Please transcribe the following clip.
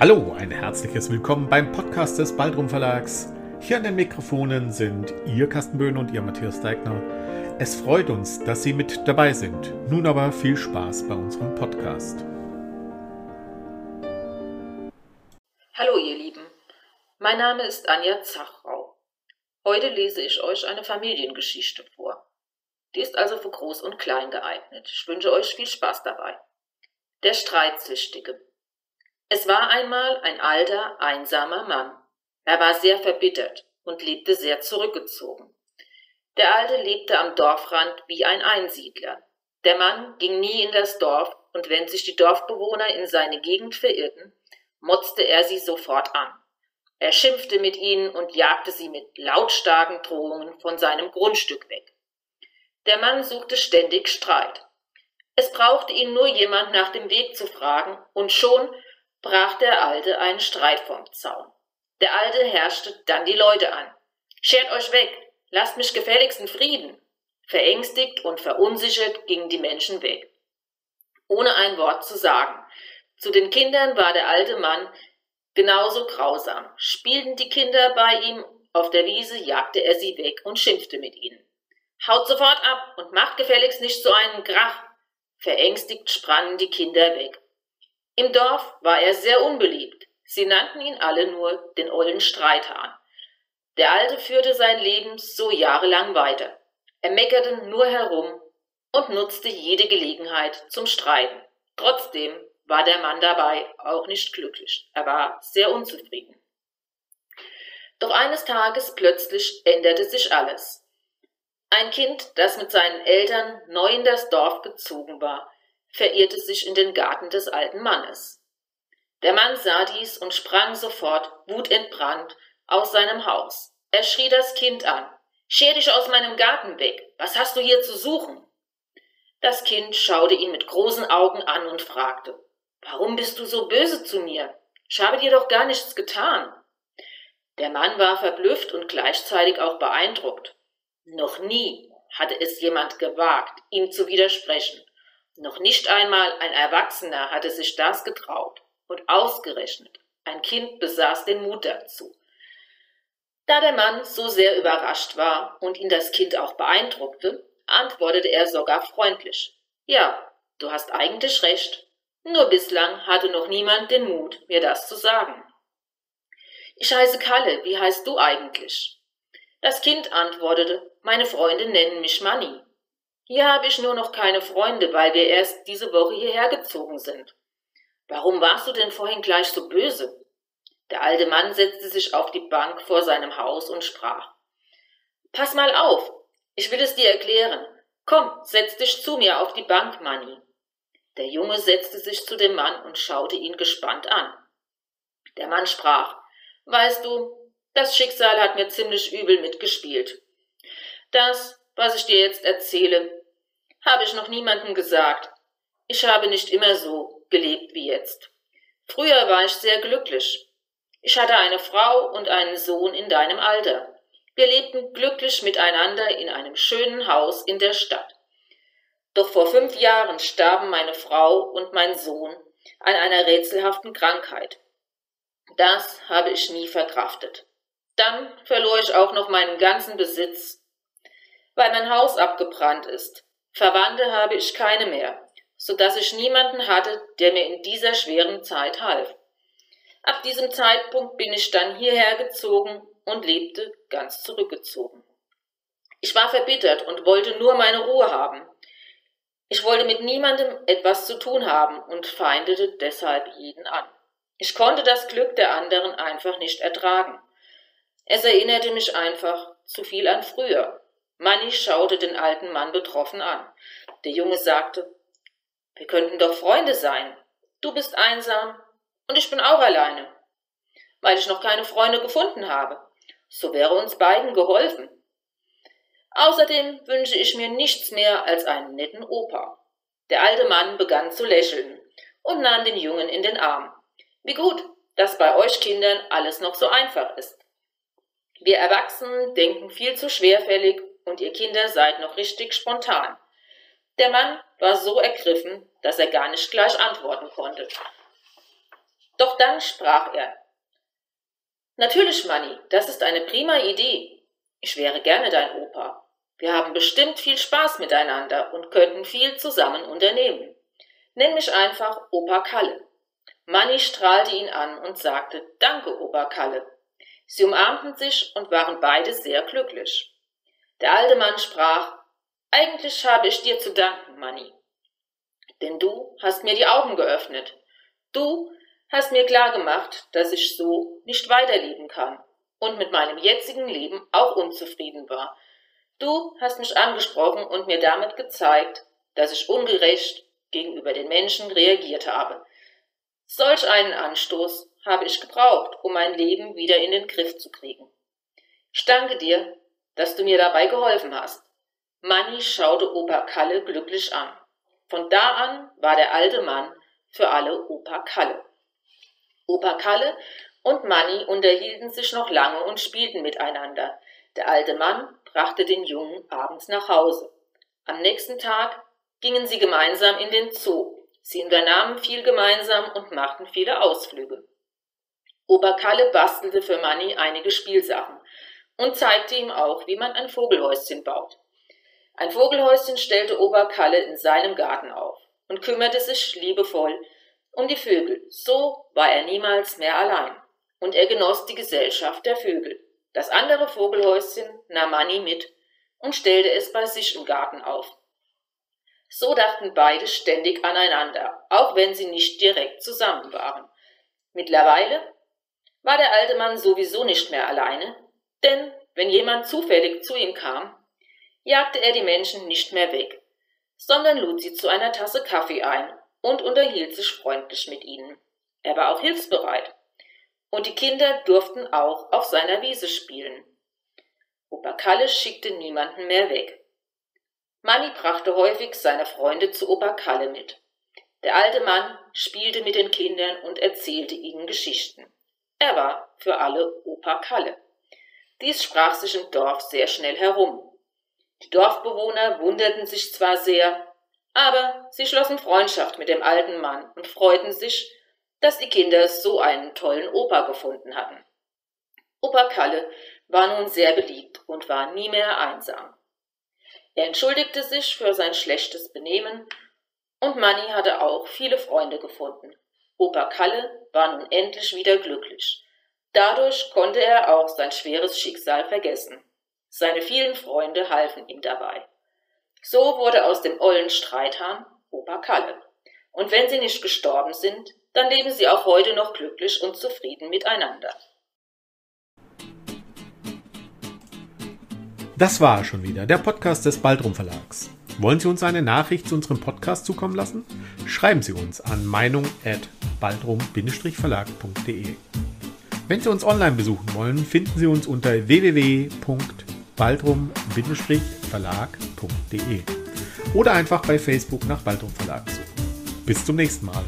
Hallo, ein herzliches Willkommen beim Podcast des Baldrum Verlags. Hier an den Mikrofonen sind Ihr Carsten Böhn und Ihr Matthias Deigner. Es freut uns, dass Sie mit dabei sind. Nun aber viel Spaß bei unserem Podcast. Hallo ihr Lieben, mein Name ist Anja Zachrau. Heute lese ich euch eine Familiengeschichte vor. Die ist also für Groß und Klein geeignet. Ich wünsche euch viel Spaß dabei. Der Streitsüchtige. Es war einmal ein alter, einsamer Mann. Er war sehr verbittert und lebte sehr zurückgezogen. Der Alte lebte am Dorfrand wie ein Einsiedler. Der Mann ging nie in das Dorf, und wenn sich die Dorfbewohner in seine Gegend verirrten, motzte er sie sofort an. Er schimpfte mit ihnen und jagte sie mit lautstarken Drohungen von seinem Grundstück weg. Der Mann suchte ständig Streit. Es brauchte ihn nur jemand nach dem Weg zu fragen, und schon brach der Alte einen Streit vom Zaun. Der Alte herrschte dann die Leute an. Schert euch weg, lasst mich gefälligst in Frieden. Verängstigt und verunsichert gingen die Menschen weg. Ohne ein Wort zu sagen. Zu den Kindern war der alte Mann genauso grausam. Spielten die Kinder bei ihm auf der Wiese, jagte er sie weg und schimpfte mit ihnen. Haut sofort ab und macht gefälligst nicht so einen Krach. Verängstigt sprangen die Kinder weg. Im Dorf war er sehr unbeliebt. Sie nannten ihn alle nur den ollen Streithahn. Der Alte führte sein Leben so jahrelang weiter. Er meckerte nur herum und nutzte jede Gelegenheit zum Streiten. Trotzdem war der Mann dabei auch nicht glücklich. Er war sehr unzufrieden. Doch eines Tages plötzlich änderte sich alles. Ein Kind, das mit seinen Eltern neu in das Dorf gezogen war, verirrte sich in den Garten des alten Mannes. Der Mann sah dies und sprang sofort, wutentbrannt, aus seinem Haus. Er schrie das Kind an. Scher dich aus meinem Garten weg. Was hast du hier zu suchen? Das Kind schaute ihn mit großen Augen an und fragte, Warum bist du so böse zu mir? Ich habe dir doch gar nichts getan. Der Mann war verblüfft und gleichzeitig auch beeindruckt. Noch nie hatte es jemand gewagt, ihm zu widersprechen. Noch nicht einmal ein Erwachsener hatte sich das getraut, und ausgerechnet ein Kind besaß den Mut dazu. Da der Mann so sehr überrascht war und ihn das Kind auch beeindruckte, antwortete er sogar freundlich. Ja, du hast eigentlich recht. Nur bislang hatte noch niemand den Mut, mir das zu sagen. Ich heiße Kalle, wie heißt du eigentlich? Das Kind antwortete, meine Freunde nennen mich Manni. Hier habe ich nur noch keine Freunde, weil wir erst diese Woche hierher gezogen sind. Warum warst du denn vorhin gleich so böse? Der alte Mann setzte sich auf die Bank vor seinem Haus und sprach. Pass mal auf, ich will es dir erklären. Komm, setz dich zu mir auf die Bank, Manni. Der Junge setzte sich zu dem Mann und schaute ihn gespannt an. Der Mann sprach, Weißt du, das Schicksal hat mir ziemlich übel mitgespielt. Das, was ich dir jetzt erzähle, habe ich noch niemandem gesagt. Ich habe nicht immer so gelebt wie jetzt. Früher war ich sehr glücklich. Ich hatte eine Frau und einen Sohn in deinem Alter. Wir lebten glücklich miteinander in einem schönen Haus in der Stadt. Doch vor fünf Jahren starben meine Frau und mein Sohn an einer rätselhaften Krankheit. Das habe ich nie verkraftet. Dann verlor ich auch noch meinen ganzen Besitz, weil mein Haus abgebrannt ist. Verwandte habe ich keine mehr, so dass ich niemanden hatte, der mir in dieser schweren Zeit half. Ab diesem Zeitpunkt bin ich dann hierher gezogen und lebte ganz zurückgezogen. Ich war verbittert und wollte nur meine Ruhe haben. Ich wollte mit niemandem etwas zu tun haben und feindete deshalb jeden an. Ich konnte das Glück der anderen einfach nicht ertragen. Es erinnerte mich einfach zu viel an früher. Manni schaute den alten Mann betroffen an. Der Junge sagte, wir könnten doch Freunde sein. Du bist einsam und ich bin auch alleine, weil ich noch keine Freunde gefunden habe. So wäre uns beiden geholfen. Außerdem wünsche ich mir nichts mehr als einen netten Opa. Der alte Mann begann zu lächeln und nahm den Jungen in den Arm. Wie gut, dass bei euch Kindern alles noch so einfach ist. Wir Erwachsenen denken viel zu schwerfällig und ihr Kinder seid noch richtig spontan. Der Mann war so ergriffen, dass er gar nicht gleich antworten konnte. Doch dann sprach er. Natürlich, Manni, das ist eine prima Idee. Ich wäre gerne dein Opa. Wir haben bestimmt viel Spaß miteinander und könnten viel zusammen unternehmen. Nenn mich einfach Opa Kalle. Manni strahlte ihn an und sagte Danke, Opa Kalle. Sie umarmten sich und waren beide sehr glücklich. Der alte Mann sprach Eigentlich habe ich dir zu danken, Manni. Denn du hast mir die Augen geöffnet. Du hast mir klargemacht, dass ich so nicht weiterleben kann und mit meinem jetzigen Leben auch unzufrieden war. Du hast mich angesprochen und mir damit gezeigt, dass ich ungerecht gegenüber den Menschen reagiert habe. Solch einen Anstoß habe ich gebraucht, um mein Leben wieder in den Griff zu kriegen. Ich danke dir, dass du mir dabei geholfen hast. Manni schaute Opa Kalle glücklich an. Von da an war der alte Mann für alle Opa Kalle. Opa Kalle und Manni unterhielten sich noch lange und spielten miteinander. Der alte Mann brachte den Jungen abends nach Hause. Am nächsten Tag gingen sie gemeinsam in den Zoo. Sie unternahmen viel gemeinsam und machten viele Ausflüge. Opa Kalle bastelte für Manni einige Spielsachen und zeigte ihm auch, wie man ein Vogelhäuschen baut. Ein Vogelhäuschen stellte Opa Kalle in seinem Garten auf und kümmerte sich liebevoll um die Vögel. So war er niemals mehr allein und er genoss die Gesellschaft der Vögel. Das andere Vogelhäuschen nahm Manni mit und stellte es bei sich im Garten auf. So dachten beide ständig aneinander, auch wenn sie nicht direkt zusammen waren. Mittlerweile war der alte Mann sowieso nicht mehr alleine, denn wenn jemand zufällig zu ihm kam, jagte er die Menschen nicht mehr weg, sondern lud sie zu einer Tasse Kaffee ein und unterhielt sich freundlich mit ihnen. Er war auch hilfsbereit, und die Kinder durften auch auf seiner Wiese spielen. Opa Kalle schickte niemanden mehr weg. Manni brachte häufig seine Freunde zu Opa Kalle mit. Der alte Mann spielte mit den Kindern und erzählte ihnen Geschichten. Er war für alle Opa Kalle. Dies sprach sich im Dorf sehr schnell herum. Die Dorfbewohner wunderten sich zwar sehr, aber sie schlossen Freundschaft mit dem alten Mann und freuten sich, dass die Kinder so einen tollen Opa gefunden hatten. Opa Kalle war nun sehr beliebt und war nie mehr einsam. Er entschuldigte sich für sein schlechtes Benehmen und Manni hatte auch viele Freunde gefunden. Opa Kalle war nun endlich wieder glücklich. Dadurch konnte er auch sein schweres Schicksal vergessen. Seine vielen Freunde halfen ihm dabei. So wurde aus dem ollen Streithahn Opa Kalle. Und wenn sie nicht gestorben sind, dann leben sie auch heute noch glücklich und zufrieden miteinander. Das war schon wieder der Podcast des Baldrum Verlags. Wollen Sie uns eine Nachricht zu unserem Podcast zukommen lassen? Schreiben Sie uns an meinung@baldrum-verlag.de. Wenn Sie uns online besuchen wollen, finden Sie uns unter www.baldrum-verlag.de oder einfach bei Facebook nach Baldrum Verlag suchen. Bis zum nächsten Mal.